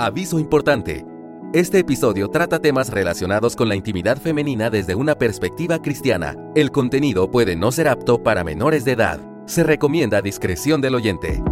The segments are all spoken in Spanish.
Aviso importante. Este episodio trata temas relacionados con la intimidad femenina desde una perspectiva cristiana. El contenido puede no ser apto para menores de edad. Se recomienda discreción del oyente.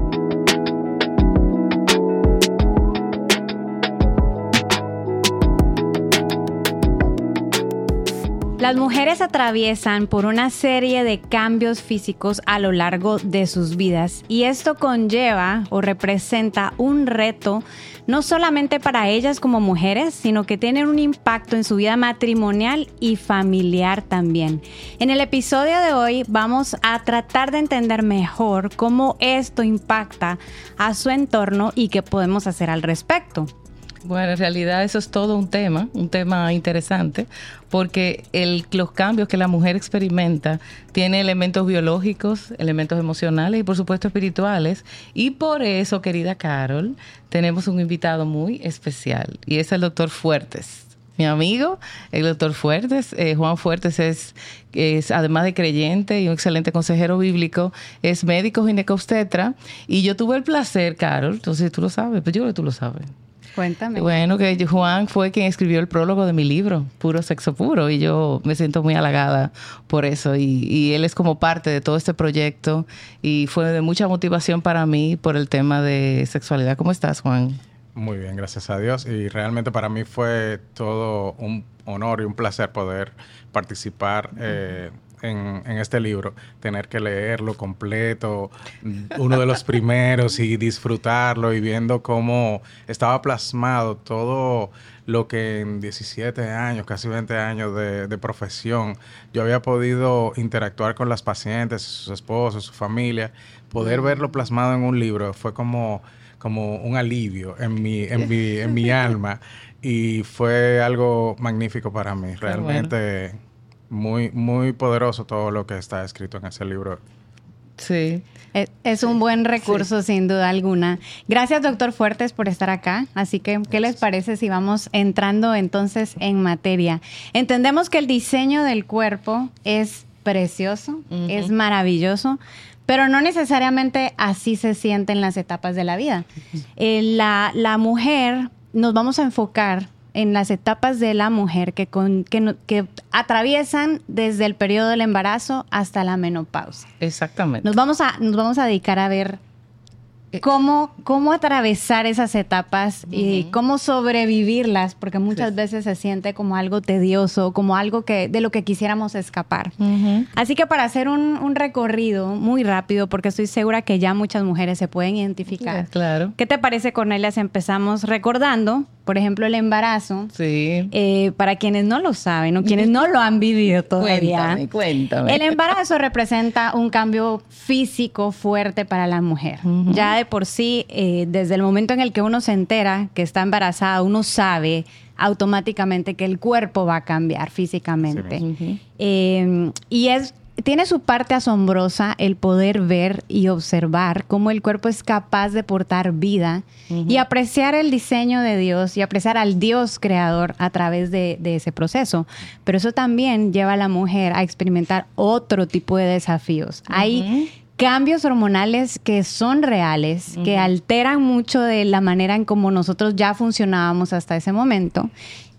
Las mujeres atraviesan por una serie de cambios físicos a lo largo de sus vidas y esto conlleva o representa un reto no solamente para ellas como mujeres, sino que tienen un impacto en su vida matrimonial y familiar también. En el episodio de hoy vamos a tratar de entender mejor cómo esto impacta a su entorno y qué podemos hacer al respecto. Bueno, en realidad eso es todo un tema, un tema interesante, porque los cambios que la mujer experimenta tiene elementos biológicos, elementos emocionales y por supuesto espirituales. Y por eso, querida Carol, tenemos un invitado muy especial y es el doctor Fuertes. Mi amigo, el doctor Fuertes, eh, Juan Fuertes es, es, además de creyente y un excelente consejero bíblico, es médico ginecobstetra. Y yo tuve el placer, Carol, entonces tú lo sabes, pues yo creo que tú lo sabes Cuéntame. Bueno, que Juan fue quien escribió el prólogo de mi libro, Puro Sexo Puro, y yo me siento muy halagada por eso. Y, él es como parte de todo este proyecto y fue de mucha motivación para mí por el tema de sexualidad. ¿Cómo estás, Juan? Muy bien, gracias a Dios. Y realmente para mí fue todo un honor y un placer poder participar. Eh, en, este libro, tener que leerlo completo, uno de los primeros y disfrutarlo y viendo cómo estaba plasmado todo lo que en 17 años, casi 20 años de, profesión, yo había podido interactuar con las pacientes, sus esposos, su familia, poder verlo plasmado en un libro fue como, como un alivio en mi, en mi, en mi alma y fue algo magnífico para mí. Realmente muy, muy poderoso todo lo que está escrito en ese libro. Sí. Es, un buen recurso, sin duda alguna. Gracias, doctor Fuertes, por estar acá. Así que, ¿qué les parece si vamos entrando entonces en materia? Entendemos que el diseño del cuerpo es precioso, es maravilloso, pero no necesariamente así se siente en las etapas de la vida. Eh, la, la mujer, nos vamos a enfocar en las etapas de la mujer que, que, atraviesan desde el periodo del embarazo hasta la menopausia. Exactamente. Nos vamos a, nos vamos a dedicar a ver eh, cómo, cómo atravesar esas etapas y cómo sobrevivirlas, porque muchas veces se siente como algo tedioso, como algo que de lo que quisiéramos escapar. Así que para hacer un, recorrido muy rápido, porque estoy segura que ya muchas mujeres se pueden identificar. claro. ¿Qué te parece, Cornelia, si empezamos recordando por ejemplo, el embarazo. Sí. Eh, para quienes no lo saben o quienes no lo han vivido todavía. Cuéntame, cuéntame. El embarazo representa un cambio físico fuerte para la mujer. Ya de por sí, eh, desde el momento en el que uno se entera que está embarazada, uno sabe automáticamente que el cuerpo va a cambiar físicamente. Eh, y es tiene su parte asombrosa el poder ver y observar cómo el cuerpo es capaz de portar vida y apreciar el diseño de Dios y apreciar al Dios creador a través de, ese proceso. Pero eso también lleva a la mujer a experimentar otro tipo de desafíos. Hay cambios hormonales que son reales, que alteran mucho de la manera en cómo nosotros ya funcionábamos hasta ese momento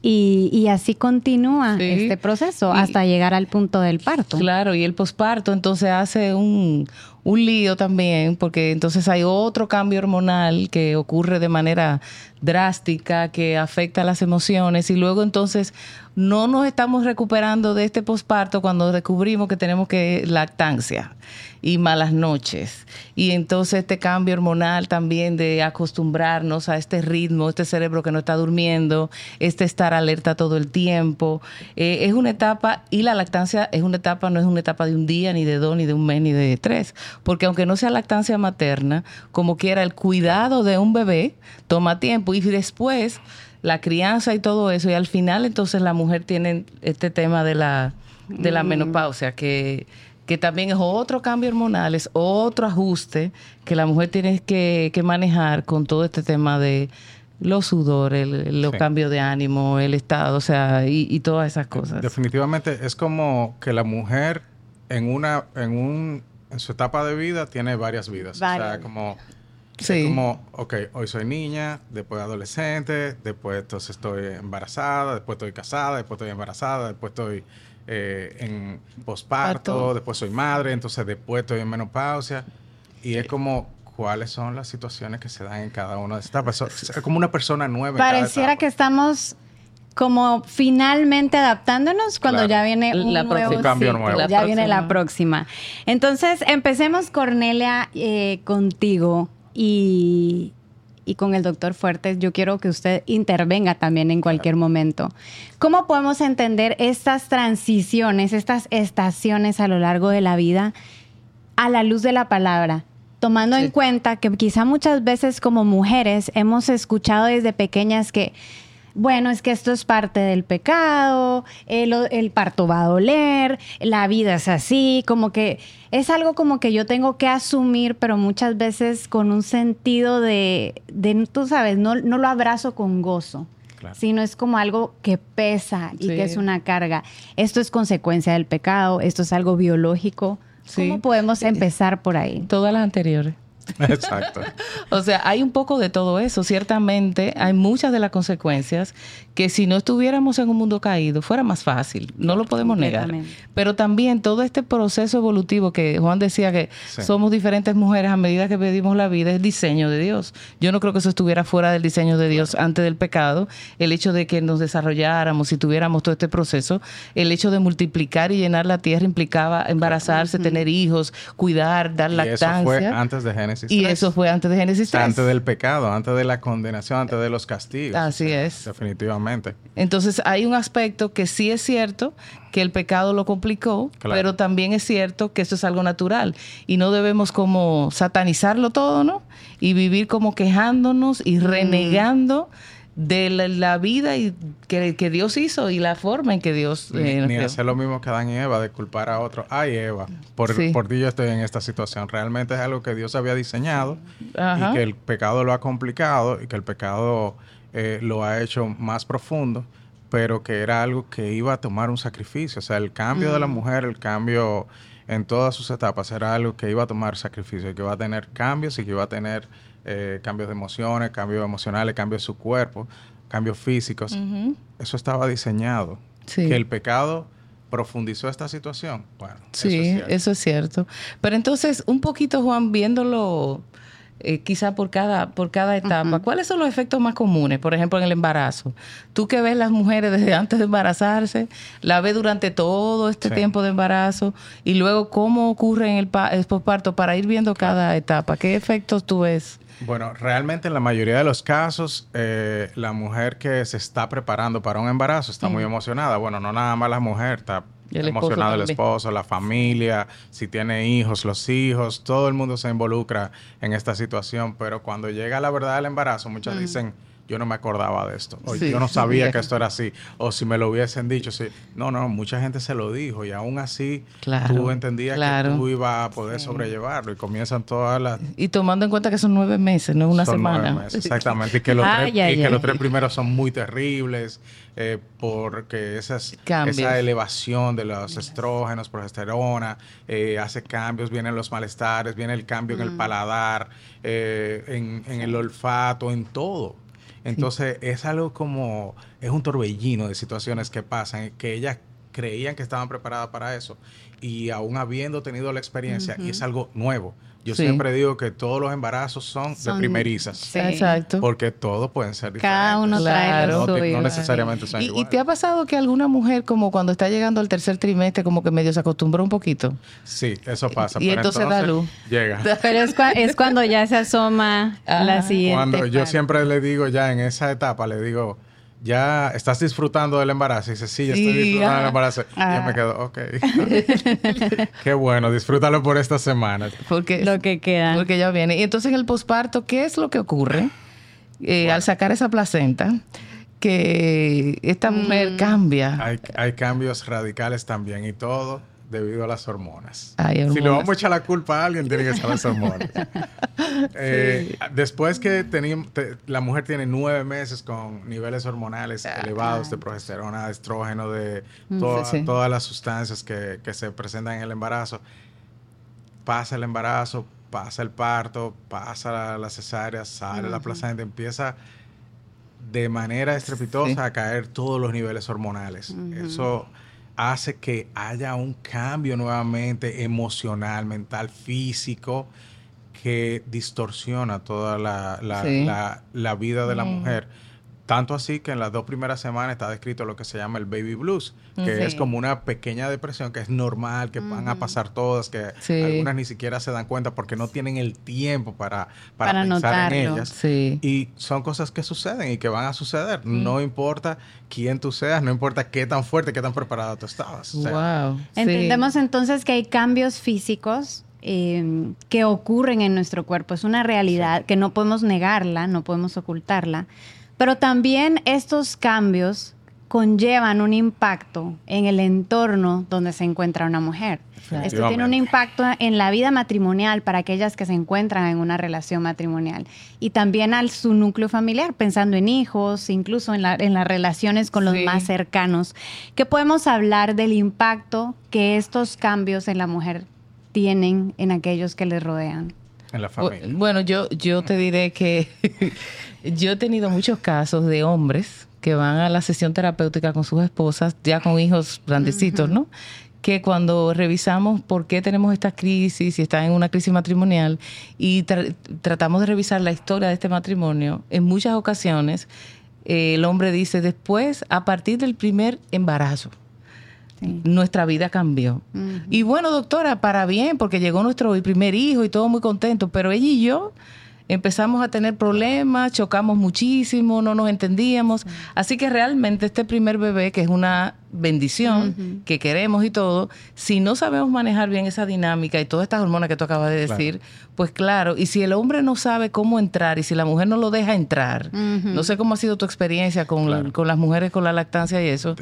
y, así continúa este proceso hasta llegar al punto del parto. Claro, y el posparto entonces hace un, un lío también, porque entonces hay otro cambio hormonal que ocurre de manera drástica, que afecta las emociones, y luego entonces no nos estamos recuperando de este posparto cuando descubrimos que tenemos que lactancia y malas noches. Y entonces este cambio hormonal también de acostumbrarnos a este ritmo, este cerebro que no está durmiendo, este estar alerta todo el tiempo, eh, es una etapa, y la lactancia es una etapa, no es una etapa de un día, ni de dos, ni de un mes, ni de tres, porque aunque no sea lactancia materna, como quiera, el cuidado de un bebé toma tiempo y después la crianza y todo eso, y al final entonces la mujer tiene este tema de la, de la mm. menopausia, que que también es otro cambio hormonal, es otro ajuste que la mujer tiene que, manejar con todo este tema de los sudores, los cambios de ánimo, el estado, o sea, y, todas esas cosas. Definitivamente es como que la mujer en una, en un, en su etapa de vida tiene varias vidas. O sea, como Sí. como, ok, hoy soy niña, después adolescente, después entonces estoy embarazada, después estoy casada, después estoy embarazada, después estoy eh, en posparto, después soy madre, entonces después estoy en menopausia. Y es como, ¿cuáles son las situaciones que se dan en cada una de estas personas? Es como una persona nueva. Pareciera que estamos como finalmente adaptándonos cuando ya viene un la nuevo cambio nuevo. Ya viene la próxima. Entonces, empecemos, Cornelia, eh, contigo y, y con el doctor Fuertes. Yo quiero que usted intervenga también en cualquier momento. ¿Cómo podemos entender estas transiciones, estas estaciones a lo largo de la vida a la luz de la palabra? Tomando en cuenta que quizá muchas veces como mujeres hemos escuchado desde pequeñas que bueno, es que esto es parte del pecado, el, parto va a doler, la vida es así, como que es algo como que yo tengo que asumir, pero muchas veces con un sentido de, tú sabes, no, no, lo abrazo con gozo. sino es como algo que pesa y que es una carga. Esto es consecuencia del pecado, esto es algo biológico. ¿Cómo podemos empezar por ahí? Todas las anteriores. Exacto. o sea, hay un poco de todo eso. Ciertamente hay muchas de las consecuencias que si no estuviéramos en un mundo caído fuera más fácil. No lo podemos negar. Pero también todo este proceso evolutivo que Juan decía que somos diferentes mujeres a medida que pedimos la vida es diseño de Dios. Yo no creo que eso estuviera fuera del diseño de Dios antes del pecado. El hecho de que nos desarrolláramos y tuviéramos todo este proceso, el hecho de multiplicar y llenar la tierra implicaba embarazarse, tener hijos, cuidar, dar lactancia. Eso fue antes de Génesis y eso fue antes de Génesis 3. Antes del pecado, antes de la condenación, antes de los castigos. Así es. Definitivamente. Entonces hay un aspecto que sí es cierto que el pecado lo complicó, pero también es cierto que esto es algo natural y no debemos como satanizarlo todo, ¿no? Y vivir como quejándonos y renegando de la, vida y que, Dios hizo y la forma en que Dios... Eh, ni, hacer lo mismo que Dan y Eva, de culpar a otro. Ay, Eva, por, por ti yo estoy en esta situación. Realmente es algo que Dios había diseñado y que el pecado lo ha complicado y que el pecado eh, lo ha hecho más profundo, pero que era algo que iba a tomar un sacrificio. O sea, el cambio de la mujer, el cambio en todas sus etapas, era algo que iba a tomar sacrificio, que iba a tener cambios y que iba a tener eh, cambios de emociones, cambios emocionales, cambios de su cuerpo, cambios físicos. Eso estaba diseñado. Que el pecado profundizó esta situación. Bueno, sí, eso es, cierto. Pero entonces, un poquito, Juan, viéndolo eh, quizá por cada, por cada etapa, ¿cuáles son los efectos más comunes? Por ejemplo, en el embarazo. Tú que ves las mujeres desde antes de embarazarse, la ves durante todo este tiempo de embarazo y luego cómo ocurre en el, el posparto para ir viendo cada etapa. ¿Qué efectos tú ves? Bueno, realmente en la mayoría de los casos, eh, la mujer que se está preparando para un embarazo está muy emocionada. Bueno, no nada más la mujer, está emocionada el esposo, la familia, si tiene hijos, los hijos, todo el mundo se involucra en esta situación, pero cuando llega la verdad del embarazo, muchas dicen yo no me acordaba de esto, o yo no sabía que esto era así, o si me lo hubiesen dicho, sí. No, no, mucha gente se lo dijo y aún así tú entendías que tú ibas a poder sobrellevarlo y comienzan todas las... Y tomando en cuenta que son nueve meses, no una semana. Nueve meses, exactamente, y que los, tres, y que los tres primeros son muy terribles eh, porque esas, esa elevación de los estrógenos, progesterona, eh, hace cambios, vienen los malestares, viene el cambio en el mm. paladar, eh, en, en el olfato, en todo. Entonces es algo como, es un torbellino de situaciones que pasan, que ellas creían que estaban preparadas para eso y aún habiendo tenido la experiencia y es algo nuevo. Yo siempre digo que todos los embarazos son, de primerizas. Exacto. Porque todos pueden ser diferentes. Cada uno trae lo no, no, necesariamente son ¿Y, ¿Y te ha pasado que alguna mujer, como cuando está llegando al tercer trimestre, como que medio se acostumbró un poquito? Sí, eso pasa. Y entonces, da luz. Llega. Pero es, cuando ya se asoma la siguiente. Cuando yo siempre le digo ya en esa etapa, le digo ya estás disfrutando del embarazo. Y dice, sí, ya estoy disfrutando del embarazo. Y ya me quedo, ok. Qué bueno, disfrútalo por estas semanas. Porque, lo que queda. Porque ya viene. Y entonces en el posparto, ¿qué es lo que ocurre eh, al sacar esa placenta? Que esta mujer mm. cambia. Hay, hay cambios radicales también y todo debido a las hormonas. Si le vamos a echar la culpa a alguien, tiene que ser las hormonas. Eh, después que la mujer tiene nueve meses con niveles hormonales ah, elevados de progesterona, de estrógeno, de mm, todas las sustancias que, se presentan en el embarazo, pasa el embarazo, pasa el parto, pasa la, cesárea, sale la placenta, empieza de manera estrepitosa a caer todos los niveles hormonales. Eso hace que haya un cambio nuevamente emocional, mental, físico, que distorsiona toda la, la, vida de la mujer. Tanto así que en las dos primeras semanas está descrito lo que se llama el baby blues, que es como una pequeña depresión que es normal, que van a pasar todas, que algunas ni siquiera se dan cuenta porque no tienen el tiempo para, para, pensar en ellas. Y son cosas que suceden y que van a suceder. No importa quién tú seas, no importa qué tan fuerte, qué tan preparada tú estabas. Entendemos entonces que hay cambios físicos eh, que ocurren en nuestro cuerpo. Es una realidad que no podemos negarla, no podemos ocultarla. Pero también estos cambios conllevan un impacto en el entorno donde se encuentra una mujer. Esto tiene un impacto en la vida matrimonial para aquellas que se encuentran en una relación matrimonial y también al su núcleo familiar, pensando en hijos, incluso en, las relaciones con los más cercanos. ¿Qué podemos hablar del impacto que estos cambios en la mujer tienen en aquellos que les rodean? En la familia. Bueno, yo, yo te diré que yo he tenido muchos casos de hombres que van a la sesión terapéutica con sus esposas, ya con hijos grandecitos, ¿no? Que cuando revisamos por qué tenemos esta crisis, y están en una crisis matrimonial, y tratamos de revisar la historia de este matrimonio, en muchas ocasiones eh, el hombre dice, después, a partir del primer embarazo, nuestra vida cambió. Y bueno, doctora, para bien, porque llegó nuestro primer hijo y todo muy contento, pero ella y yo empezamos a tener problemas, chocamos muchísimo, no nos entendíamos. Así que realmente este primer bebé, que es una bendición, que queremos y todo, si no sabemos manejar bien esa dinámica y todas estas hormonas que tú acabas de decir, pues claro, y si el hombre no sabe cómo entrar y si la mujer no lo deja entrar, no sé cómo ha sido tu experiencia con, con las mujeres con la lactancia y eso,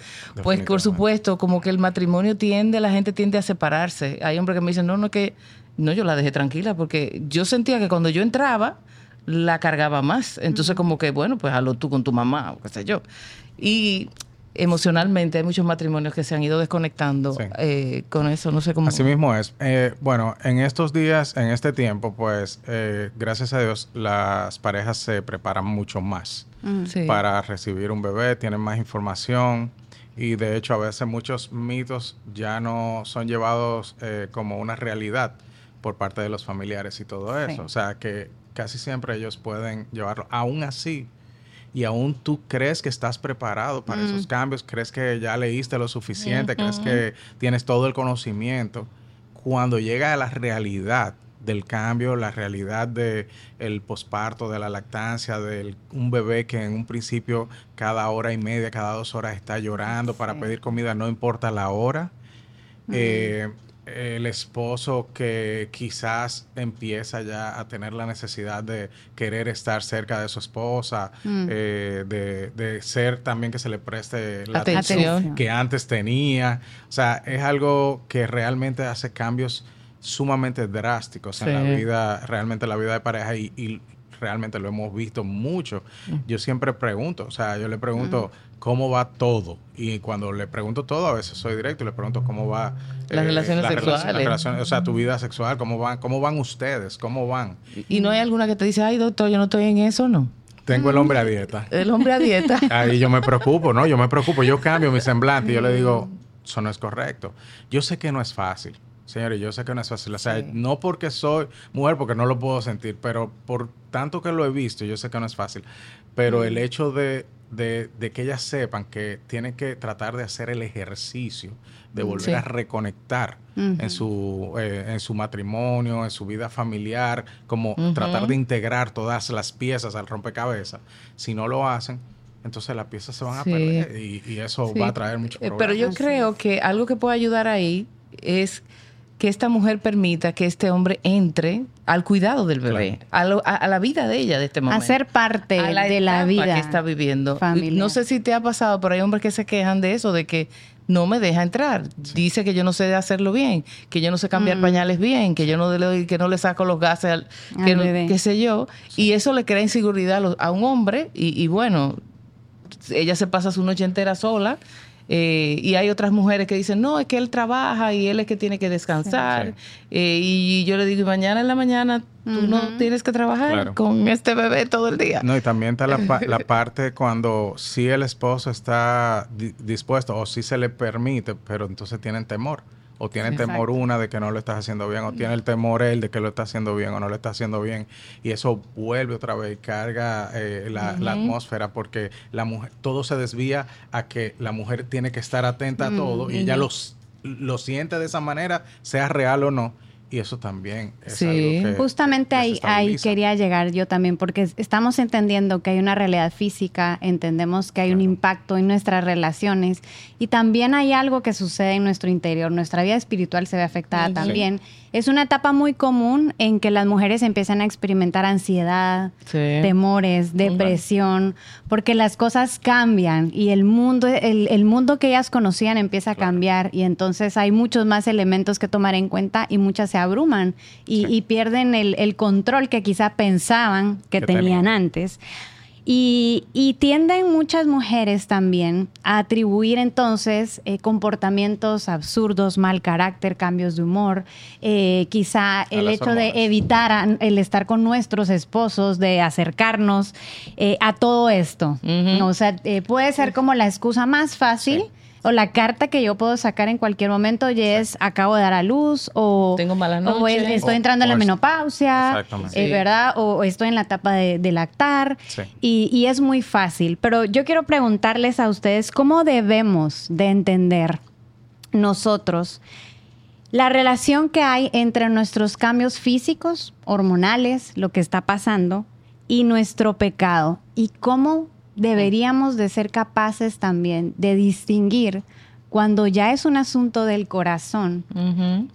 pues por supuesto, como que el matrimonio tiende, la gente tiende a separarse. Hay hombres que me dicen, no, no, que no, yo la dejé tranquila porque yo sentía que cuando yo entraba, la cargaba más. Entonces, como que, bueno, pues hazlo tú con tu mamá o qué sé yo. Y emocionalmente hay muchos matrimonios que se han ido desconectando eh, con eso, no sé cómo. Así mismo es. Eh, bueno, en estos días, en este tiempo, pues, eh, gracias a Dios, las parejas se preparan mucho más para recibir un bebé, tienen más información. Y de hecho, a veces muchos mitos ya no son llevados como una realidad por parte de los familiares y todo eso. O sea, que casi siempre ellos pueden llevarlo. Aún así, y aún tú crees que estás preparado para esos cambios, crees que ya leíste lo suficiente, crees que tienes todo el conocimiento, cuando llega a la realidad del cambio, la realidad del el posparto, de la lactancia, de un bebé que en un principio cada hora y media, cada dos horas está llorando para pedir comida, no importa la hora el esposo que quizás empieza ya a tener la necesidad de querer estar cerca de su esposa, mm. eh, de, ser también que se le preste la atención. que antes tenía. O sea, es algo que realmente hace cambios sumamente drásticos en la vida, realmente en la vida de pareja y, realmente lo hemos visto mucho. Mm. Yo siempre pregunto, o sea, yo le pregunto mm. cómo va todo. Y cuando le pregunto todo, a veces soy directo y le pregunto cómo va... Las eh, relaciones sexuales. o sea, tu vida sexual, cómo van, cómo van ustedes, cómo van. ¿Y no hay alguna que te dice, ay, doctor, yo no estoy en eso, no? Tengo el hombre a dieta. El hombre a dieta. Ahí yo me preocupo, ¿no? Yo me preocupo, yo cambio mi semblante y yo le digo, eso no es correcto. Yo sé que no es fácil. Señores, yo sé que no es fácil. O sea, no porque soy mujer, porque no lo puedo sentir, pero por tanto que lo he visto, yo sé que no es fácil. Pero el hecho de, que ellas sepan que tienen que tratar de hacer el ejercicio, de volver a reconectar en, su, eh, en su matrimonio, en su vida familiar, como tratar de integrar todas las piezas al rompecabezas, si no lo hacen, entonces las piezas se van a perder y, eso va a traer mucho problema. Pero yo creo que algo que puede ayudar ahí es que esta mujer permita que este hombre entre al cuidado del bebé, a, la vida de ella de este momento. A ser parte de la vida que está viviendo. No sé si te ha pasado, pero hay hombres que se quejan de eso, de que no me deja entrar. Dice que yo no sé hacerlo bien, que yo no sé cambiar mm. pañales bien, que yo no le que no le saco los gases al, que qué sé yo, y eso le crea inseguridad a un hombre y, y bueno, ella se pasa su noche entera sola Eh, y hay otras mujeres que dicen, no, es que él trabaja y él es que tiene que descansar. Eh, y yo le digo, mañana en la mañana tú no tienes que trabajar con este bebé todo el día. No, y también está la, la parte cuando si el esposo está dispuesto o si se le permite, pero entonces tienen temor o tiene temor una de que no lo estás haciendo bien, o tiene el temor él de que lo está haciendo bien o no lo está haciendo bien, y eso vuelve otra vez y carga eh, la, atmósfera porque la mujer, todo se desvía a que la mujer tiene que estar atenta a todo y ella los, lo siente de esa manera, sea real o no, y eso también es algo que, Justamente ahí, ahí quería llegar yo también, porque estamos entendiendo que hay una realidad física, entendemos que hay un impacto en nuestras relaciones y también hay algo que sucede en nuestro interior. Nuestra vida espiritual se ve afectada también. Es una etapa muy común en que las mujeres empiezan a experimentar ansiedad, temores, depresión, porque las cosas cambian y el mundo, el, mundo que ellas conocían empieza a cambiar y entonces hay muchos más elementos que tomar en cuenta y muchas se abruman y, pierden el, control que quizá pensaban que, tenían. antes. Y, tienden muchas mujeres también a atribuir entonces eh, comportamientos absurdos, mal carácter, cambios de humor, eh, quizá el hecho de evitar el estar con nuestros esposos, de acercarnos eh, a todo esto. O sea, puede ser como la excusa más fácil o la carta que yo puedo sacar en cualquier momento y es acabo de dar a luz o tengo mala noche. estoy entrando en la menopausia, eh, ¿verdad? O, estoy en la etapa de, lactar. Y, y, es muy fácil. Pero yo quiero preguntarles a ustedes cómo debemos de entender nosotros la relación que hay entre nuestros cambios físicos, hormonales, lo que está pasando y nuestro pecado y cómo deberíamos de ser capaces también de distinguir cuando ya es un asunto del corazón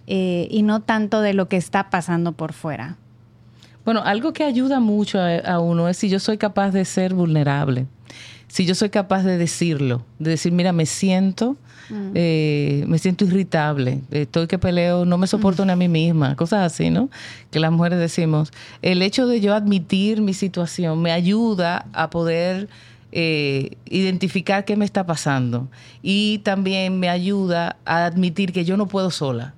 eh, y no tanto de lo que está pasando por fuera. Bueno, algo que ayuda mucho a, uno es si yo soy capaz de ser vulnerable, si yo soy capaz de decirlo, de decir, mira, me siento, mm. eh, me siento irritable, estoy que peleo, no me soporto ni a mí misma, cosas así, ¿no? Que las mujeres decimos. El hecho de yo admitir mi situación me ayuda a poder eh, identificar qué me está pasando y también me ayuda a admitir que yo no puedo sola,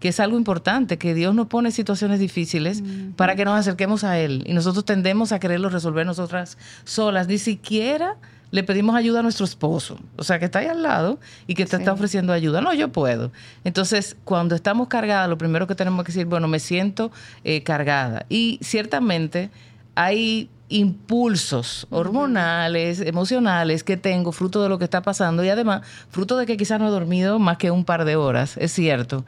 que es algo importante, que Dios nos pone situaciones difíciles para que nos acerquemos a Él y nosotros tendemos a quererlo resolver nosotras solas, ni siquiera le pedimos ayuda a nuestro esposo, o sea, que está ahí al lado y que te está ofreciendo ayuda. No, yo puedo. Entonces, cuando estamos cargadas, lo primero que tenemos que decir, bueno, me siento eh, cargada. Y ciertamente hay impulsos hormonales, emocionales que tengo fruto de lo que está pasando y además fruto de que quizás no he dormido más que un par de horas, es cierto.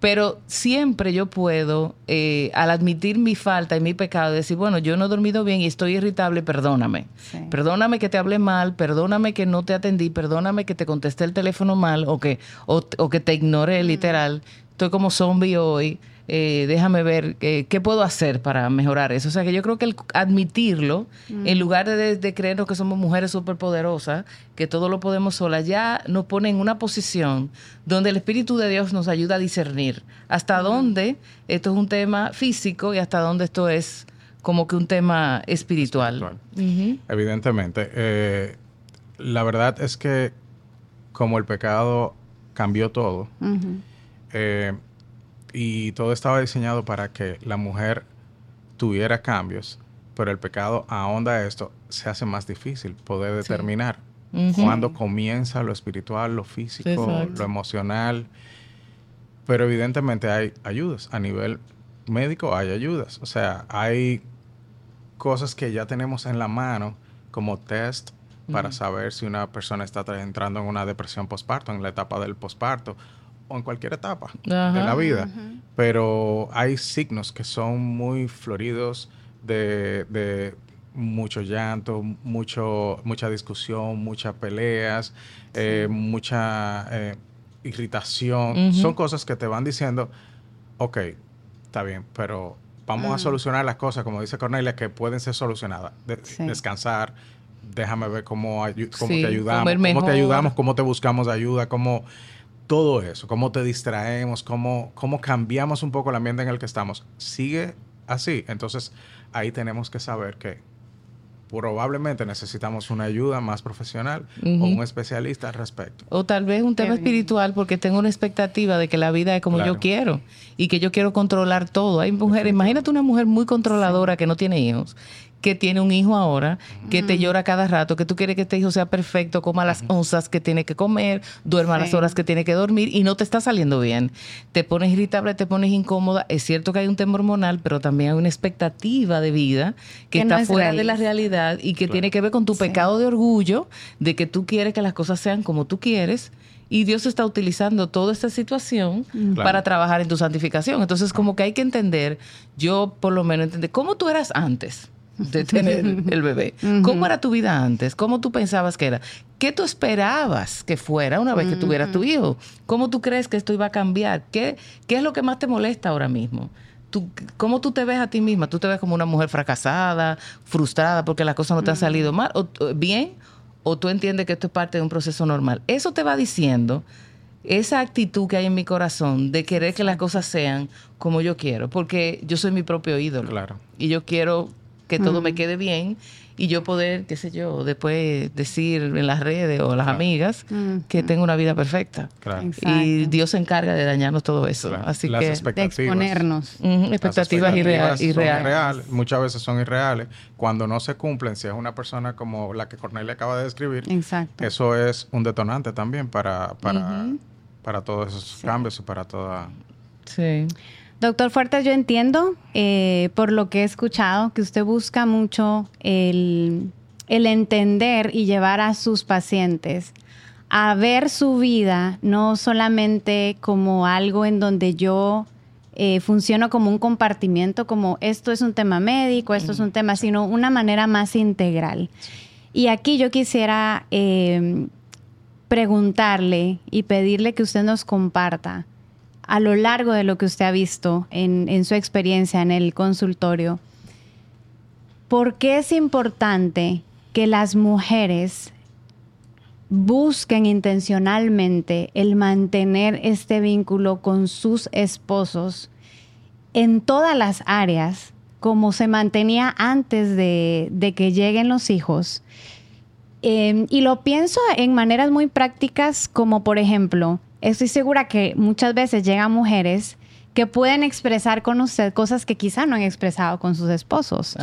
Pero siempre yo puedo, eh, al admitir mi falta y mi pecado, decir, bueno, yo no he dormido bien y estoy irritable, perdóname. Perdóname que te hablé mal, perdóname que no te atendí, perdóname que te contesté el teléfono mal o que, o, que te ignoré literal. Estoy como zombie hoy eh, déjame ver eh, qué puedo hacer para mejorar eso. O sea que yo creo que el admitirlo, en lugar de, creernos que somos mujeres superpoderosas, que todo lo podemos solas, ya nos pone en una posición donde el Espíritu de Dios nos ayuda a discernir hasta dónde esto es un tema físico y hasta dónde esto es como que un tema espiritual. Evidentemente. Eh, la verdad es que como el pecado cambió todo, y todo estaba diseñado para que la mujer tuviera cambios, pero el pecado ahonda esto, se hace más difícil poder determinar cuándo comienza lo espiritual, lo físico, lo emocional. Pero evidentemente hay ayudas. A nivel médico hay ayudas. O sea, hay cosas que ya tenemos en la mano como test para saber si una persona está entrando en una depresión postparto, en la etapa del postparto, o en cualquier etapa de la vida. Pero hay signos que son muy floridos de, mucho llanto, mucho, mucha discusión, muchas peleas, eh, mucha eh, irritación. Son cosas que te van diciendo, ok, está bien, pero vamos a solucionar las cosas, como dice Cornelia, que pueden ser solucionadas. Descansar, déjame ver cómo, cómo te ayudamos, cómo te ayudamos, cómo te buscamos ayuda, cómo todo eso, cómo te distraemos, cómo, cómo cambiamos un poco el ambiente en el que estamos, sigue así. Entonces ahí tenemos que saber que probablemente necesitamos una ayuda más profesional o un especialista al respecto. O tal vez un tema espiritual porque tengo una expectativa de que la vida es como yo quiero y que yo quiero controlar todo. Hay mujeres, imagínate una mujer muy controladora que no tiene hijos que tiene un hijo ahora, que te llora cada rato, que tú quieres que este hijo sea perfecto, coma las onzas que tiene que comer, duerma las horas que tiene que dormir y no te está saliendo bien. Te pones irritable, te pones incómoda. Es cierto que hay un tema hormonal, pero también hay una expectativa de vida que, está fuera de la realidad y que tiene que ver con tu pecado de orgullo, de que tú quieres que las cosas sean como tú quieres y Dios está utilizando toda esta situación para trabajar en tu santificación. Entonces, como que hay que entender, yo por lo menos entender, ¿cómo tú eras antes? De tener el bebé. ¿Cómo era tu vida antes? ¿Cómo tú pensabas que era? ¿Qué tú esperabas que fuera una vez que tuvieras tu hijo? ¿Cómo tú crees que esto iba a cambiar? ¿Qué, qué es lo que más te molesta ahora mismo? Tú, ¿Cómo tú te ves a ti misma? ¿Tú te ves como una mujer fracasada, frustrada porque las cosas no te han salido mal, o, bien? ¿O tú entiendes que esto es parte de un proceso normal? Eso te va diciendo esa actitud que hay en mi corazón de querer que las cosas sean como yo quiero, porque yo soy mi propio ídolo. Claro. Y yo quiero que todo me quede bien y yo poder, qué sé yo, después decir en las redes o a las amigas que tengo una vida perfecta. Y Dios se encarga de dañarnos todo eso. Así que de exponernos. expectativas, irreales. Muchas veces son irreales. Cuando no se cumplen, si es una persona como la que Cornelia acaba de describir, eso es un detonante también para, para, para todos esos cambios y para toda... Sí. Doctor Fuertes, yo entiendo, eh, por lo que he escuchado, que usted busca mucho el, entender y llevar a sus pacientes a ver su vida no solamente como algo en donde yo eh, funciono como un compartimiento, como esto es un tema médico, esto es un tema, sino una manera más integral. Y aquí yo quisiera eh, preguntarle y pedirle que usted nos comparta a lo largo de lo que usted ha visto en, su experiencia en el consultorio, ¿por qué es importante que las mujeres busquen intencionalmente el mantener este vínculo con sus esposos en todas las áreas, como se mantenía antes de, que lleguen los hijos. Em, y lo pienso en maneras muy prácticas, como por ejemplo, estoy segura que muchas veces llegan mujeres que pueden expresar con usted cosas que quizá no han expresado con sus esposos.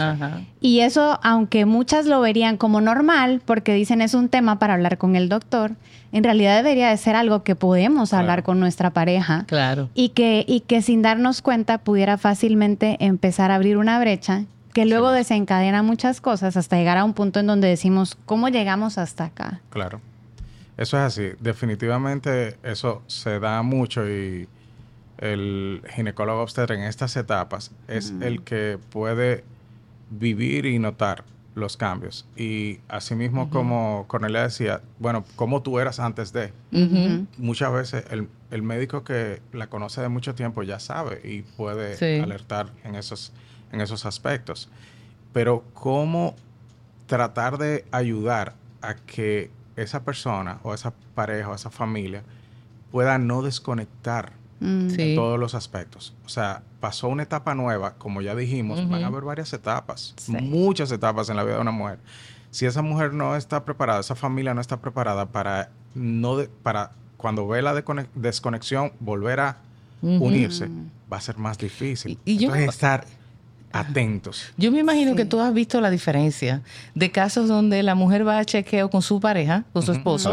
Y eso, aunque muchas lo verían como normal, porque dicen es un tema para hablar con el doctor, en realidad debería de ser algo que podemos hablar con nuestra pareja. Claro. Y que, y que sin darnos cuenta pudiera fácilmente empezar a abrir una brecha que luego desencadena muchas cosas hasta llegar a un punto en donde decimos, ¿cómo llegamos hasta acá? Claro. Eso es así. Definitivamente eso se da mucho y el ginecólogo obstetra en estas etapas es el que puede vivir y notar los cambios. Y asimismo, como Cornelia decía, bueno, como tú eras antes de. Muchas veces el, el, médico que la conoce de mucho tiempo ya sabe y puede alertar en esos, en esos aspectos. Pero cómo tratar de ayudar a que esa persona o esa pareja o esa familia pueda no desconectar mm. en todos los aspectos. O sea, pasó una etapa nueva, como ya dijimos, van a haber varias etapas, muchas etapas en la vida de una mujer. Si esa mujer no está preparada, esa familia no está preparada para no para cuando ve la desconexión volver a unirse, va a ser más difícil. Y, Entonces, estar atentos. Yo me imagino que tú has visto la diferencia de casos donde la mujer va a chequeo con su pareja, con su esposo,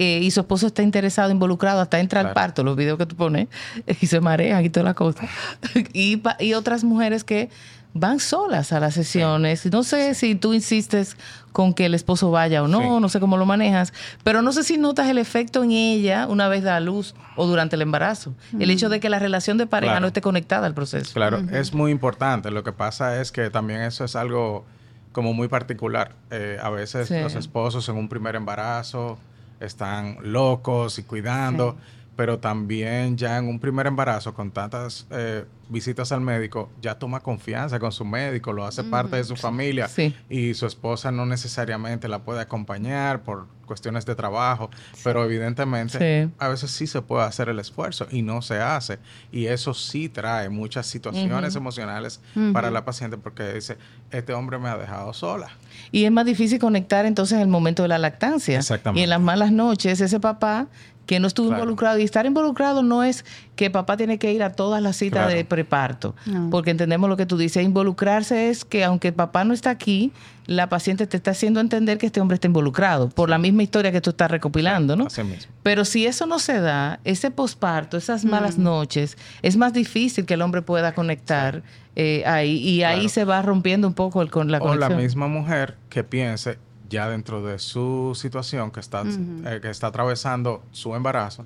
eh, y su esposo está interesado, involucrado, hasta entra al parto, los videos que tú pones, y se marean y toda la cosa. y, y otras mujeres que van solas a las sesiones. No sé si tú insistes con que el esposo vaya o no, no sé cómo lo manejas, pero no sé si notas el efecto en ella una vez da a luz o durante el embarazo. El hecho de que la relación de pareja no esté conectada al proceso. Claro, es muy importante. Lo que pasa es que también eso es algo como muy particular. Eh, a veces los esposos en un primer embarazo están locos y cuidando, pero también ya en un primer embarazo con tantas... Eh, visitas al médico, ya toma confianza con su médico, lo hace parte de su familia Sí. y su esposa no necesariamente la puede acompañar por cuestiones de trabajo, pero evidentemente Sí. a veces sí se puede hacer el esfuerzo y no se hace. Y eso sí trae muchas situaciones emocionales para la paciente porque dice, este hombre me ha dejado sola. Y es más difícil conectar entonces el momento de la lactancia. Exactamente. Y en las malas noches, ese papá que no estuvo Claro. involucrado. Y estar involucrado no es que papá tiene que ir a todas las citas Claro. de preparto. No. Porque entendemos lo que tú dices. Involucrarse es que aunque papá no está aquí, la paciente te está haciendo entender que este hombre está involucrado por la misma historia que tú estás recopilando, ¿no? Así mismo. Pero si eso no se da, ese posparto, esas malas noches, es más difícil que el hombre pueda conectar eh, ahí y ahí Claro. se va rompiendo un poco el, con la o la conexión. misma mujer que piense ya dentro de su situación que está, eh, que está atravesando su embarazo,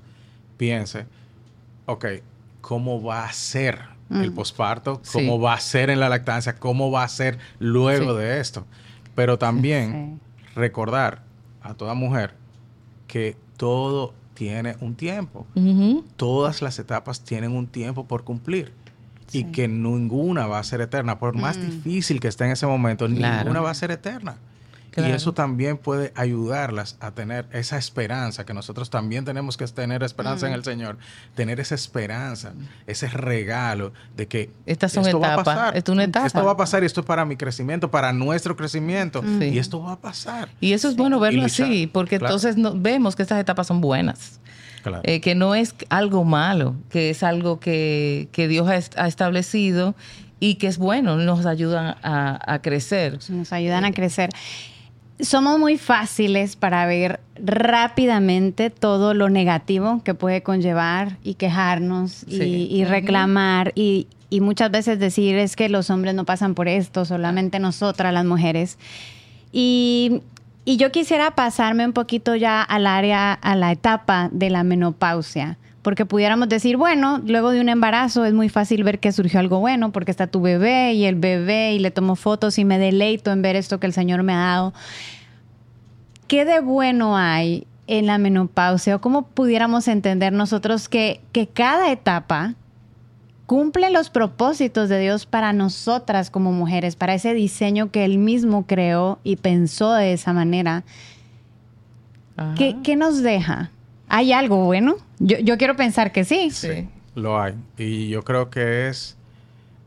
piense, ok, ¿cómo va a ser el posparto? Sí. ¿Cómo va a ser en la lactancia? ¿Cómo va a ser luego Sí. de esto? Pero también recordar a toda mujer que todo tiene un tiempo. Todas las etapas tienen un tiempo por cumplir. Y que ninguna va a ser eterna. Por más difícil que esté en ese momento, Claro. ninguna va a ser eterna. Claro. Y eso también puede ayudarlas a tener esa esperanza, que nosotros también tenemos que tener esperanza en el Señor, tener esa esperanza, ese regalo de que Estas son esto va a etapas, pasar. es una etapa. Esto va a pasar y esto es para mi crecimiento, para nuestro crecimiento. Sí. Y esto va a pasar. Y eso es bueno verlo así, porque Claro. entonces no- vemos que estas etapas son buenas. Claro. Eh, que no es algo malo, que es algo que, que Dios ha, est- ha establecido y que es bueno, nos ayudan a, a crecer. nos ayudan a crecer. Somos muy fáciles para ver rápidamente todo lo negativo que puede conllevar y quejarnos y- reclamar y, y muchas veces decir es que los hombres no pasan por esto, solamente nosotras las mujeres. Y, y yo quisiera pasarme un poquito ya al área, a la etapa de la menopausia, porque pudiéramos decir, bueno, luego de un embarazo es muy fácil ver que surgió algo bueno, porque está tu bebé y el bebé y le tomo fotos y me deleito en ver esto que el Señor me ha dado. ¿Qué de bueno hay en la menopausia o cómo pudiéramos entender nosotros que, que cada etapa cumple los propósitos de Dios para nosotras como mujeres, para ese diseño que Él mismo creó y pensó de esa manera? Ajá. ¿Qué, qué nos deja? ¿Hay algo bueno? Yo, yo quiero pensar que sí. Sí. Lo hay. Y yo creo que es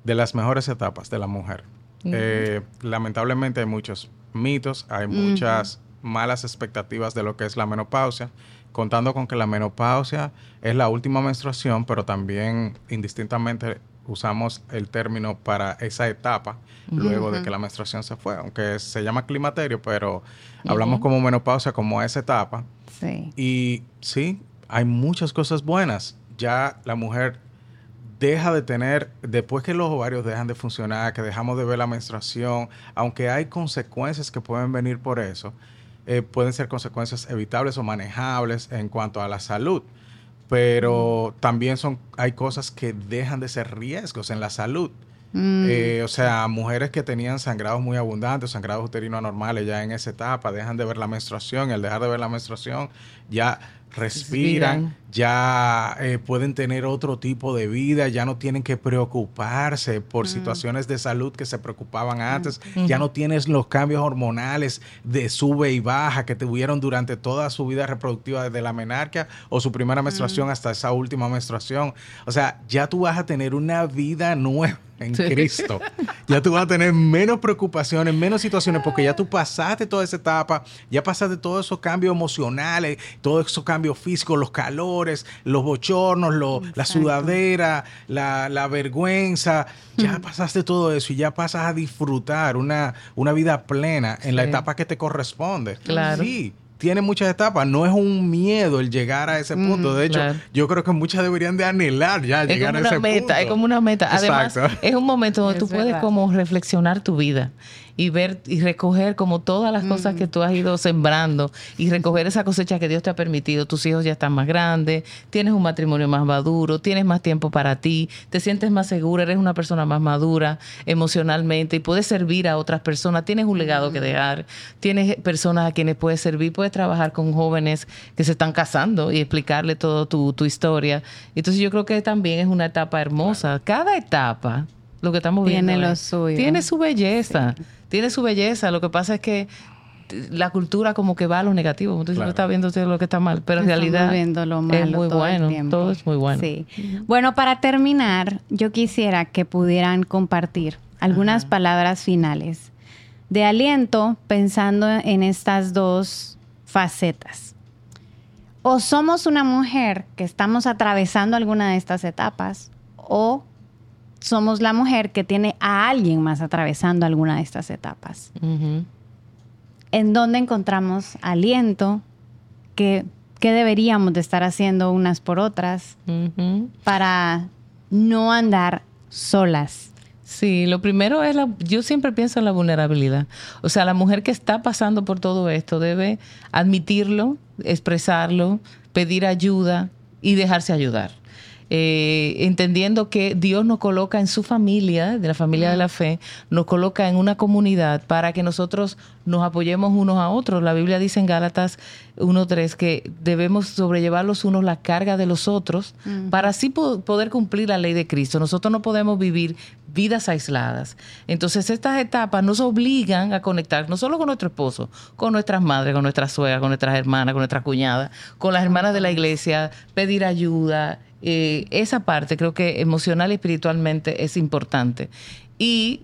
de las mejores etapas de la mujer. Eh, lamentablemente hay muchos mitos, hay muchas malas expectativas de lo que es la menopausia, contando con que la menopausia es la última menstruación, pero también indistintamente usamos el término para esa etapa luego de que la menstruación se fue, aunque se llama climaterio, pero hablamos como menopausia como esa etapa. Sí. Y sí, hay muchas cosas buenas. Ya la mujer deja de tener, después que los ovarios dejan de funcionar, que dejamos de ver la menstruación, aunque hay consecuencias que pueden venir por eso, eh, pueden ser consecuencias evitables o manejables en cuanto a la salud. Pero también son, hay cosas que dejan de ser riesgos en la salud. Mm, Eh, o sea, mujeres que tenían sangrados muy abundantes, sangrados uterinos anormales, ya en esa etapa dejan de ver la menstruación. Y al dejar de ver la menstruación, ya respiran, Respiran. ya eh, pueden tener otro tipo de vida, ya no tienen que preocuparse por situaciones de salud que se preocupaban antes, ya no tienes los cambios hormonales de sube y baja que tuvieron durante toda su vida reproductiva desde la menarquia o su primera menstruación hasta esa última menstruación. O sea, ya tú vas a tener una vida nueva en Sí. Cristo. Ya tú vas a tener menos preocupaciones, menos situaciones, porque ya tú pasaste toda esa etapa, ya pasaste todos esos cambios emocionales, todos esos cambios físicos, los calores, los bochornos, lo- la sudadera, la, la vergüenza. Ya pasaste todo eso y ya pasas a disfrutar una, una vida plena en la etapa que te corresponde. Claro. Sí. Tiene muchas etapas, no es un miedo el llegar a ese punto. De hecho, claro. yo creo que muchas deberían de anhelar ya Es llegar como a ese meta, punto. es como una meta. Además, Exacto. es un momento donde Es tú puedes como reflexionar tu vida y ver y recoger como todas las cosas que tú has ido sembrando y recoger esa cosecha que Dios te ha permitido. Tus hijos ya están más grandes, tienes un matrimonio más maduro, tienes más tiempo para ti, te sientes más segura, eres una persona más madura emocionalmente y puedes servir a otras personas, tienes un legado que dejar, tienes personas a quienes puedes servir, puedes trabajar con jóvenes que se están casando y explicarle todo tu, tu historia. Entonces yo creo que también es una etapa hermosa. Cada etapa lo que estamos Tiene viendo. lo es- suyo. Tiene su belleza. Tiene su belleza. Lo que pasa es que la cultura como que va a lo negativo. Dices, Claro. no está viendo usted lo que está mal. Pero en realidad viendo lo es malo muy todo el bueno. tiempo. Todo es muy bueno. Sí. Bueno, para terminar, yo quisiera que pudieran compartir algunas palabras finales de aliento pensando en estas dos facetas. O somos una mujer que estamos atravesando alguna de estas etapas o somos la mujer que tiene a alguien más atravesando alguna de estas etapas. En dónde encontramos aliento, qué, qué deberíamos de estar haciendo unas por otras para no andar solas. Sí, lo primero es la, yo siempre pienso en la vulnerabilidad. O sea, la mujer que está pasando por todo esto debe admitirlo, expresarlo, pedir ayuda y dejarse ayudar. Eh, entendiendo que Dios nos coloca en su familia, de la familia de la fe, nos coloca en una comunidad para que nosotros nos apoyemos unos a otros. La Biblia dice en Gálatas 1.3 que debemos sobrellevar los unos la carga de los otros para así po- poder cumplir la ley de Cristo. Nosotros no podemos vivir vidas aisladas. Entonces estas etapas nos obligan a conectar no solo con nuestro esposo, con nuestras madres, con nuestras suegras, con nuestras hermanas, con nuestras cuñadas, con las hermanas de la iglesia, pedir ayuda. Eh, esa parte creo que emocional y espiritualmente es importante. Y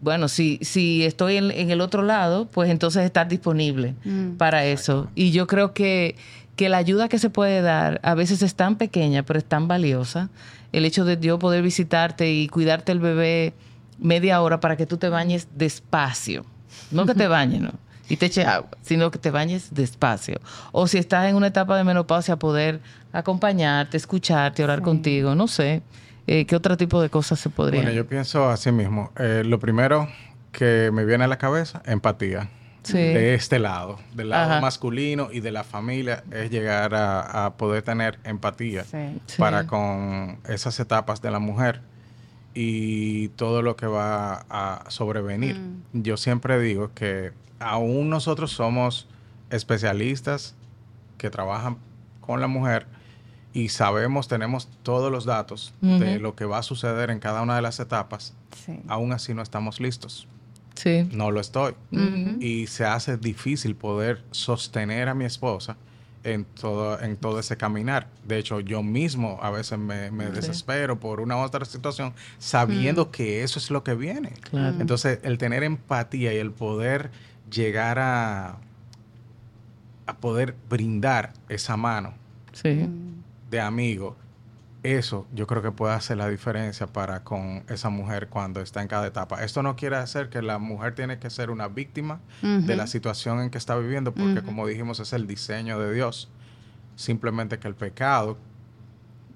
bueno, si, si estoy en, en el otro lado, pues entonces estar disponible Mm. para eso. Y yo creo que, que la ayuda que se puede dar a veces es tan pequeña, pero es tan valiosa. El hecho de yo poder visitarte y cuidarte el bebé media hora para que tú te bañes despacio. No que te bañes, ¿no? Y te eche agua, sino que te bañes despacio. O si estás en una etapa de menopausia, poder acompañarte, escucharte, orar contigo, no sé. Eh, ¿Qué otro tipo de cosas se podrían? Bueno, yo pienso así mismo. Eh, lo primero que me viene a la cabeza, empatía. Sí. De este lado, del lado Ajá. masculino y de la familia, es llegar a, a poder tener empatía Sí. Sí. para con esas etapas de la mujer y todo lo que va a sobrevenir. Yo siempre digo que aún nosotros somos especialistas que trabajan con la mujer y sabemos, tenemos todos los datos de lo que va a suceder en cada una de las etapas, Sí. aún así no estamos listos. Sí. No lo estoy. Y se hace difícil poder sostener a mi esposa en todo, en todo ese caminar. De hecho, yo mismo a veces me, me desespero por una u otra situación sabiendo que eso es lo que viene. Claro. Entonces, el tener empatía y el poder llegar a, a poder brindar esa mano Sí. de amigo, eso yo creo que puede hacer la diferencia para con esa mujer cuando está en cada etapa. Esto no quiere decir que la mujer tiene que ser una víctima de la situación en que está viviendo, porque como dijimos es el diseño de Dios. Simplemente que el pecado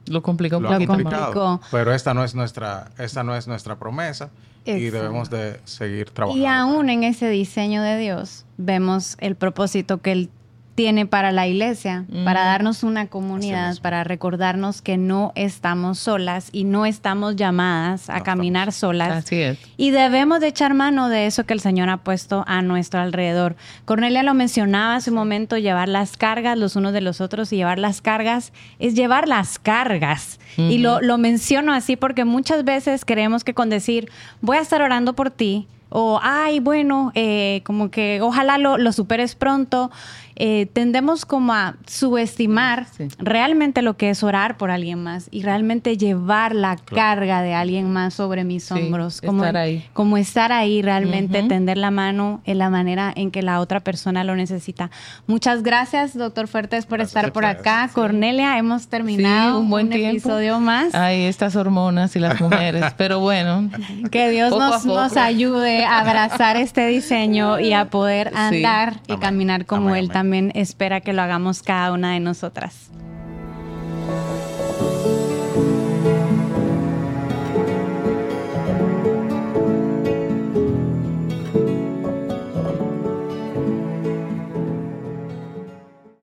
Lo complica un lo poquito complicó. Pero esta no es nuestra, esta no es nuestra promesa y debemos de seguir trabajando. Y aún en ese diseño de Dios vemos el propósito que Él tiene para la iglesia, para darnos una comunidad, para recordarnos que no estamos solas y no estamos llamadas a No caminar solas. Así es. Y debemos de echar mano de eso que el Señor ha puesto a nuestro alrededor. Cornelia lo mencionaba hace un momento, llevar las cargas los unos de los otros y llevar las cargas es llevar las cargas. Y lo, lo menciono así porque muchas veces creemos que con decir, voy a estar orando por ti, o, ay, bueno, eh, como que ojalá lo, lo superes pronto, eh, tendemos como a subestimar Sí. realmente lo que es orar por alguien más y realmente llevar la carga de alguien más sobre mis Sí, hombros. Como, estar ahí. como estar ahí, realmente Ujú. tender la mano en la manera en que la otra persona lo necesita. Muchas gracias, doctor Fuertes, por Gracias estar por acá. Cornelia, hemos terminado Sí, un buen tiempo. episodio más. Ay, estas hormonas y las mujeres. Pero bueno, Que Dios nos, nos ayude a abrazar este diseño y a poder Sí. andar y Amén. caminar como Amén, Él amén. También espera que lo hagamos cada una de nosotras.